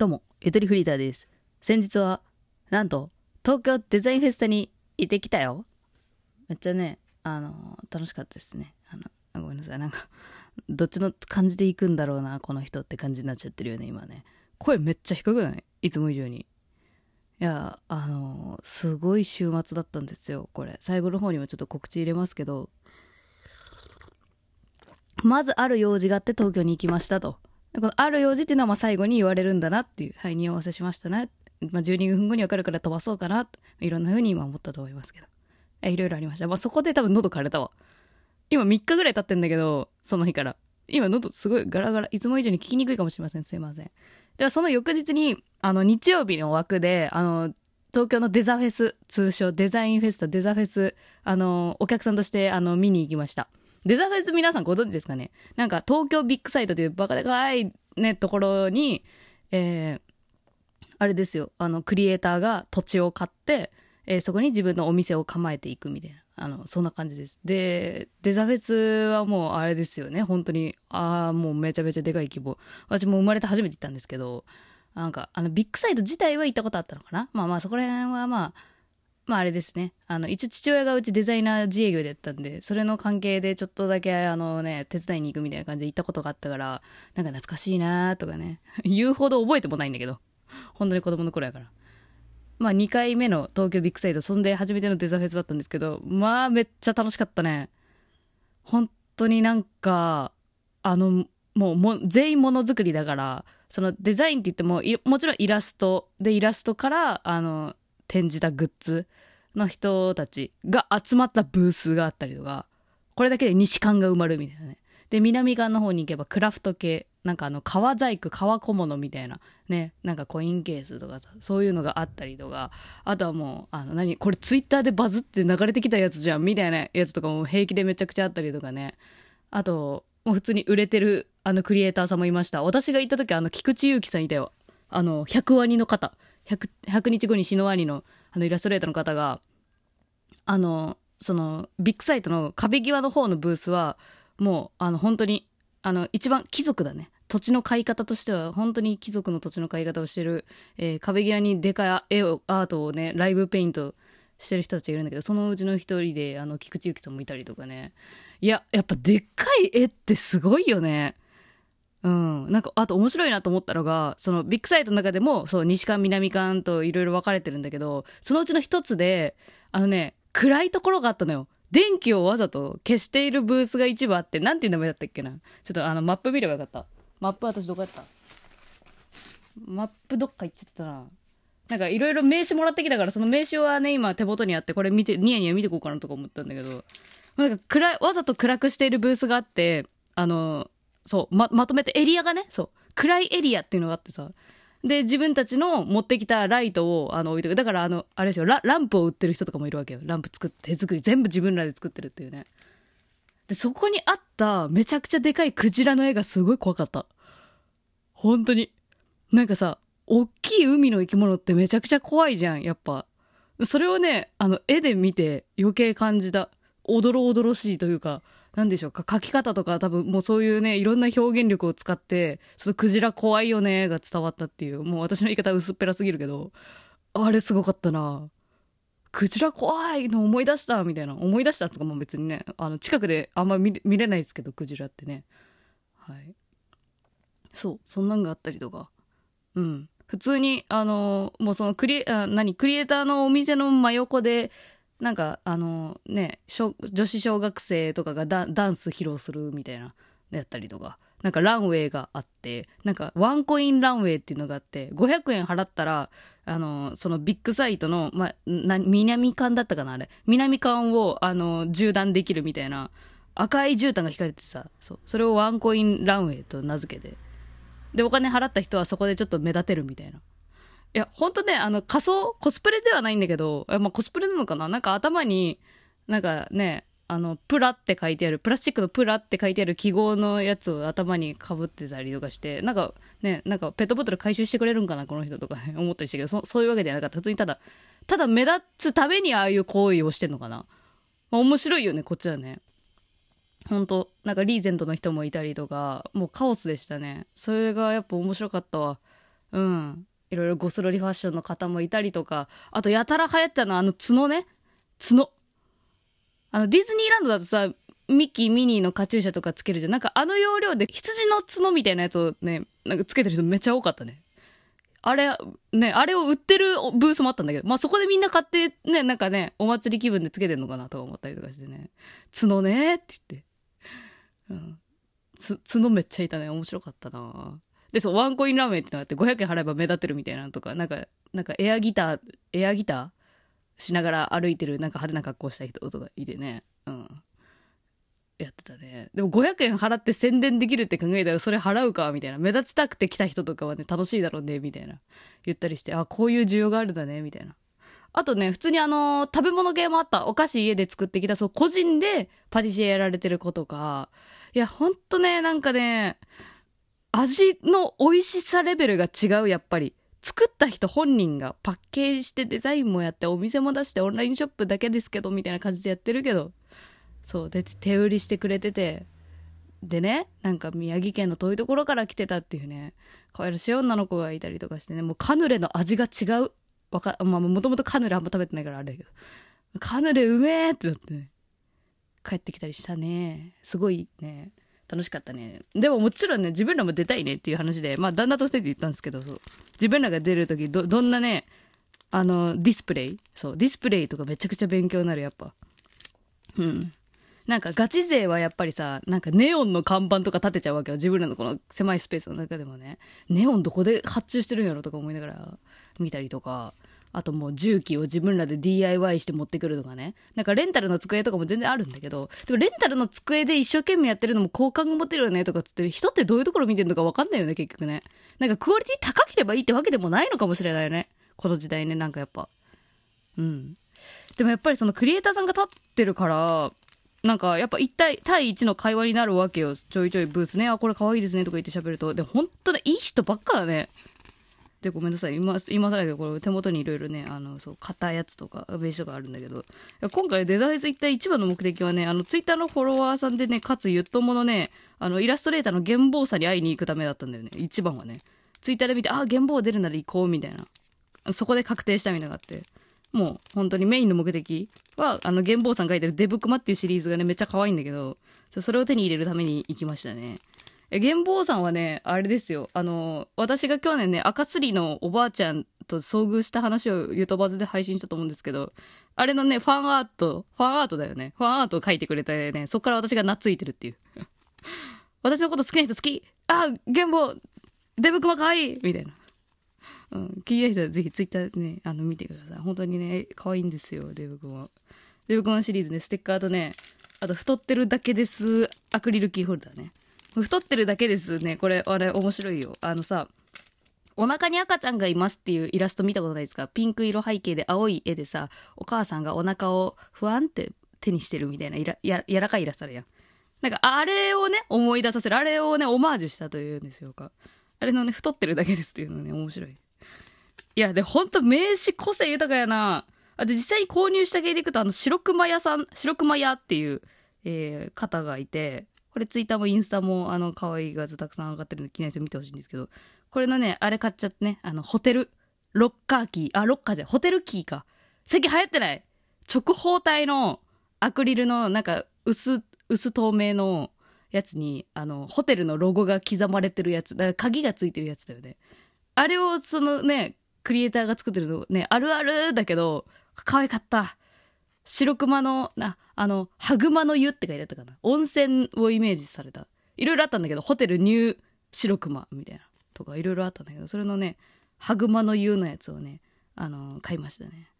どうも、ゆとりフリーターです。先日は、なんと、東京デザインフェスタに行ってきたよ。めっちゃね、あの、楽しかったですね。あの、ごめんなさい。なんか、どっちの感じで行くんだろうな、この人って感じになっちゃってるよね、今ね。声めっちゃ低くない？いつも以上に。いや、あの、すごい週末だったんですよ、これ。最後の方にもちょっと告知入れますけど、まずある用事があって東京に行きましたと。このある用事っていうのはまあ最後に言われるんだなっていう、はい、匂わせしましたね。まあ、12分後に分かるから飛ばそうかな、いろんな風に今思ったと思いますけど。え、いろいろありました。まあ、そこで多分喉枯れたわ。今3日ぐらい経ってんだけど、その日から。今喉すごいガラガラ、いつも以上に聞きにくいかもしれません。すいません。ではその翌日に、あの、日曜日の枠で、あの、東京のデザフェス、通称デザインフェスタ、デザフェス、あの、お客さんとして、あの、見に行きました。デザフェス皆さんご存知ですかね？なんか東京ビッグサイトというバカでかいね、ところに、えー、あれですよ、あの、クリエイターが土地を買って、えーそこに自分のお店を構えていくみたいな。あの、そんな感じです。で、デザフェスはもうあれですよね、本当に。ああ、もうめちゃめちゃでかい規模。私も生まれて初めて行ったんですけど、なんか、あの、ビッグサイト自体は行ったことあったのかな？まあまあ、そこら辺はまあ、まああれですね。あの、一応父親がうちデザイナー自営業でやったんで、それの関係でちょっとだけあのね、手伝いに行くみたいな感じで行ったことがあったから、なんか懐かしいなーとかね、言うほど覚えてもないんだけど、本当に子供の頃やから。まあ2回目の東京ビッグサイト、そんで初めてのデザフェスだったんですけど、まあめっちゃ楽しかったね。本当になんか、あの、もうも全員ものづくりだから、そのデザインって言っても、もちろんイラストでイラストから、あの、展示たグッズの人たちが集まったブースがあったりとか、これだけで西館が埋まるみたいなね。で、南館の方に行けばクラフト系、なんかあの、革細工、革小物みたいな、ね、なんかコインケースとかさ、そういうのがあったりとか、あとはもう、あの、何、これツイッターでバズって流れてきたやつじゃん、みたいなやつとかも平気でめちゃくちゃあったりとかね。あと、もう普通に売れてる、あの、クリエイターさんもいました。私が行った時、あの、菊池祐希さんいたよ。あの、100ワニの方。100, 100日後に死のワニの、あの、イラストレーターの方が、あの、その、ビッグサイトの壁際の方のブースは、もう、あの、本当に、あの、一番貴族だね。土地の買い方としては、本当に貴族の土地の買い方をしてる、えー壁際にでかい絵を、アートをね、ライブペイントしてる人たちがいるんだけど、そのうちの一人で、あの、菊池由紀さんもいたりとかね。いや、やっぱでっかい絵ってすごいよね。うん。なんか、あと面白いなと思ったのが、そのビッグサイトの中でも、そう、西館、南館といろいろ分かれてるんだけど、そのうちの一つで、あのね、暗いところがあったのよ。電気をわざと消しているブースが一部あって、なんていう名前だったっけな。ちょっとあの、マップ見ればよかった。マップ私どこやった？マップどっか行っちゃったな。なんかいろいろ名刺もらってきたから、その名刺はね、今手元にあって、これ見て、ニヤニヤ見てこうかなとか思ったんだけど、なんか暗い、わざと暗くしているブースがあって、あの、そう、ま、まとめてエリアがね、そう、暗いエリアっていうのがあってさ、で、自分たちの持ってきたライトを、あの、置いてくだから、あの、あれですよラ、ランプを売ってる人とかもいるわけよ。ランプ作って、手作り、全部自分らで作ってるっていうね。で、そこにあった、めちゃくちゃでかいクジラの絵がすごい怖かった。本当に。なんかさ、大きい海の生き物ってめちゃくちゃ怖いじゃん、やっぱ。それをね、あの、絵で見て余計感じた。おどろおどろしいというか、なんでしょうか、描き方とか多分もうそういうね、いろんな表現力を使って、そのクジラ怖いよねが伝わったっていう、もう私の言い方薄っぺらすぎるけど、あれすごかったな。クジラ怖いの思い出したみたいな。思い出したとかも別にね、あの、近くであんま見見れないですけど、クジラってね。はい。そう、そんなんがあったりとか。うん。普通に、あの、もうそのクリエ、あ何、クリエイターのお店の真横で、なんか、あの、ね、女子小学生とかがダンス披露するみたいな、やったりとか。なんかランウェイがあって、なんかワンコインランウェイっていうのがあって、500円払ったら、あの、そのビッグサイトの、ま、な、南館だったかなあれ。南館を、あの、縦断できるみたいな、赤い絨毯が引かれてさ、そう。それをワンコインランウェイと名付けて。で、お金払った人はそこでちょっと目立てるみたいな。いや、ほんとね、あの、仮装、コスプレではないんだけど、まあ、コスプレなのかな？なんか頭に、なんかね、あの、プラって書いてある、プラスチックのプラって書いてある記号のやつを頭に被ってたりとかして、なんかね、なんかペットボトル回収してくれるんかな、この人とか、思ったりしたけど、そそういうわけではなかった。普通にただ、ただ目立つためにああいう行為をしてんのかな？まあ、面白いよね、こっちはね。本当なんかリーゼントの人もいたりとか、もうカオスでしたね。それがやっぱ面白かったわ。うん。いろいろゴスロリファッションの方もいたりとか、あとやたら流行ったのはあの角ね。角。あの、ディズニーランドだとさ、ミッキー、ミニーのカチューシャとかつけるじゃん。なんかあの要領で羊の角みたいなやつをね、なんかつけてる人めっちゃ多かったね。あれ、ね、あれを売ってるブースもあったんだけど、まあそこでみんな買ってね、なんかね、お祭り気分でつけてんのかなと思ったりとかしてね。角ねって言って。うん。角めっちゃいたね。面白かったなで、そう、ワンコインラーメンってのがあって、500円払えば目立ってるみたいなのとか、なんか、なんかエアギター、エアギターしながら歩いてる、なんか派手な格好した人とかいてね。うん。やってたね。でも500円払って宣伝できるって考えたらそれ払うかみたいな。目立ちたくて来た人とかはね、楽しいだろうね、みたいな。言ったりして、あ、こういう需要があるんだね、みたいな。あとね、普通にあのー食べ物系もあった。お菓子家で作ってきた、そう、個人でパティシエやられてる子とか。いや、ほんとね、なんかね、味の美味しさレベルが違う、やっぱり。作った人本人がパッケージしてデザインもやってお店も出してオンラインショップだけですけどみたいな感じでやってるけどそうで手売りしてくれててでねなんか宮城県の遠いところから来てたっていうね可愛らしい女の子がいたりとかしてねもうカヌレの味が違うわかまあもともとカヌレあんま食べてないからあれだけどカヌレうめえってなってね帰ってきたりしたねすごいね楽しかったね。でももちろんね自分らも出たいねっていう話でまあ旦那と二人で言ったんですけどそう。自分らが出る時どどんなねあのディスプレイ？そうディスプレイとかめちゃくちゃ勉強になるやっぱ。うん。なんかガチ勢はやっぱりさなんかネオンの看板とか立てちゃうわけよ。自分らのこの狭いスペースの中でもね。ネオンどこで発注してるんやろとか思いながら見たりとか。あともう重機を自分らで DIY して持ってくるとかね。なんかレンタルの机とかも全然あるんだけどでもレンタルの机で一生懸命やってるのも好感が持てるよねとかっつって人ってどういうところ見てるのか分かんないよね結局ね。なんかクオリティ高ければいいってわけでもないのかもしれないよね。この時代ねなんかやっぱ。うん。でもやっぱりそのクリエイターさんが立ってるからなんかやっぱ一対対一の会話になるわけよ。ちょいちょいブースね。あこれ可愛いですねとか言って喋ると。でも本当ねいい人ばっかだね。でごめんなさい。今今更だけどこれ手元にいろいろねあのそう買ったやつとか名刺とかあるんだけど。今回デザイズ一体一番の目的はねあのツイッターのフォロワーさんでねかつゆっとものねあのイラストレーターの原坊さんに会いに行くためだったんだよね。一番はね。ツイッターで見てああ原坊出るなら行こうみたいな。そこで確定したみたいなのがあって。もう本当にメインの目的はあの原坊さん書いてる「デブクマ」っていうシリーズがねめっちゃ可愛いんだけどそれを手に入れるために行きましたね。え原坊さんはねあれですよ。あの私が去年ね赤すりのおばあちゃんと遭遇した話をゆとばずで配信したと思うんですけどあれのねファンアートファンアートだよね。ファンアートを書いてくれてね。そっから私が懐いてるっていう。私のこと好きな人好き。あ原坊デブクマ可愛い！いみたいな。うん、気になる人はぜひツイッターね、あの、見てください。本当にね、可愛いんですよ、デブ君は。デブ君シリーズね、ステッカーとね、あと、太ってるだけです、アクリルキーホルダーね。太ってるだけですね、これ、あれ、面白いよ。あのさ、お腹に赤ちゃんがいますっていうイラスト見たことないですか？ピンク色背景で青い絵でさ、お母さんがお腹をふわんって手にしてるみたいな、いらや柔らかいイラストあるやん。なんか、あれをね、思い出させる、あれをね、オマージュしたというんですよか。あれのね、太ってるだけですっていうのね、面白い。いや、で、ほんと名刺個性豊かやな。あで、実際に購入した系でいくと、あの、白熊屋さん、白熊屋っていう、えー方がいて、これツイッターもインスタも、あの、可愛い画像たくさん上がってるんで、気になる人見てほしいんですけど、これのね、あれ買っちゃってね、あの、ホテル、ロッカーキー、あ、ロッカーじゃホテルキーか。最近流行ってない？直方体のアクリルの、なんか、薄、薄透明のやつに、あの、ホテルのロゴが刻まれてるやつ、だから鍵がついてるやつだよね。あれを、そのね、クリエイターが作ってるのね、あるあるだけど、可愛かった。白熊の、な、あの、ハグマの湯って書いてあったかな。温泉をイメージされた。いろいろあったんだけど、ホテルニュー白熊みたいな。とかいろいろあったんだけど、それのね、ハグマの湯のやつをね、あの、買いましたね。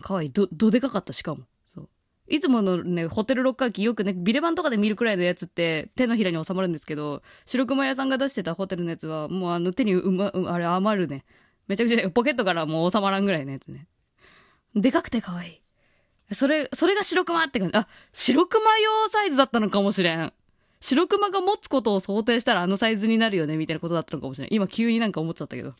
可愛いい。ど、どでかかった、しかも。そう。いつものね、ホテルロッカー機よくね、ビレバンとかで見るくらいのやつって手のひらに収まるんですけど、白熊屋さんが出してたホテルのやつは、もうあの手にうま、うあれ余るね。めちゃくちゃ、ねポケットからもう収まらんぐらいのやつね。でかくて可愛い。それ、それが白熊って感じ。あ、白熊用サイズだったのかもしれん。白熊が持つことを想定したらあのサイズになるよね、みたいなことだったのかもしれん。今急になんか思っちゃったけど。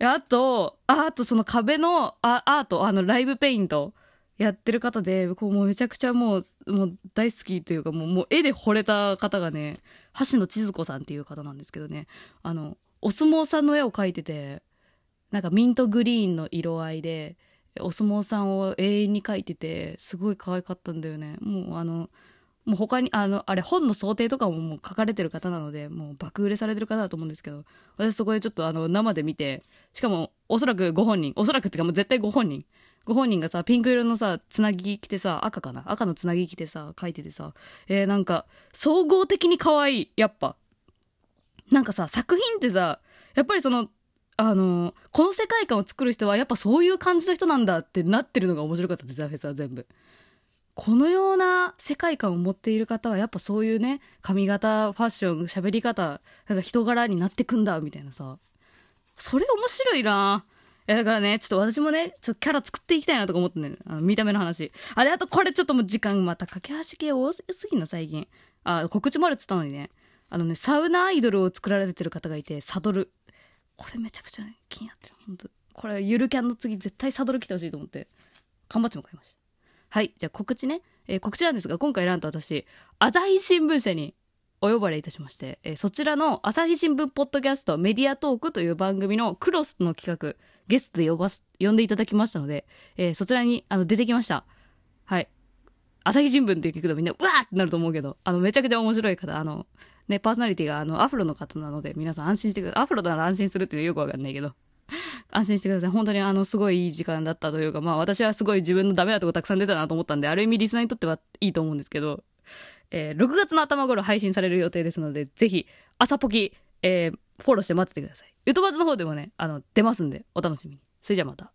あと、ああとその壁のあアート、あのライブペイントやってる方で、こうもうめちゃくちゃもう、もう大好きというかもうもう絵で惚れた方がね、橋野千鶴子さんっていう方なんですけどね、あの、お相撲さんの絵を描いててなんかミントグリーンの色合いでお相撲さんを永遠に描いててすごい可愛かったんだよね。もうあのもう他にあのあれ本の想定とかももう書かれてる方なのでもう爆売れされてる方だと思うんですけど私そこでちょっとあの生で見てしかもおそらくご本人おそらくっていうかもう絶対ご本人。ご本人がさピンク色のさつなぎ着てさ赤かな？赤のつなぎ着てさ書いててさえー、なんか総合的に可愛いやっぱ。なんかさ作品ってさやっぱりそのあのこの世界観を作る人はやっぱそういう感じの人なんだってなってるのが面白かったデザフェスは全部。このような世界観を持っている方はやっぱそういうね髪型ファッション喋り方なんか人柄になってくんだみたいなさ。それ面白いな。えだからねちょっと私もねちょっとキャラ作っていきたいなとか思ってね。あの見た目の話。あれあとこれちょっともう時間また架け橋系多すぎんの最近。あ告知もあるっつったのにね。あのねサウナアイドルを作られてる方がいてサドル。これめちゃくちゃ、気になってる。本当これゆるキャンの次絶対サドル来てほしいと思って。缶バッジも買いました。はいじゃあ告知ね、えー、告知なんですが今回なんと私朝日新聞社にお呼ばれいたしまして、えー、そちらの朝日新聞ポッドキャストメディアトークという番組のクロスの企画ゲストで呼ばす呼んでいただきましたので、えー、そちらにあの出てきました。はい。朝日新聞って聞くとみんなうわーってなると思うけどあのめちゃくちゃ面白い方あのねパーソナリティがあのアフロの方なので皆さん安心してくださいアフロなら安心するっていうのよくわかんないけど 安心してください。本当にあの、すごいいい時間だったというか、まあ私はすごい自分のダメなとこたくさん出たなと思ったんで、ある意味リスナーにとってはいいと思うんですけど、えー、6月の頭頃配信される予定ですので、ぜひ、朝ポキ、えー、フォローして待っててください。ゆとばずの方でもね、あの、出ますんで、お楽しみに。それじゃあまた。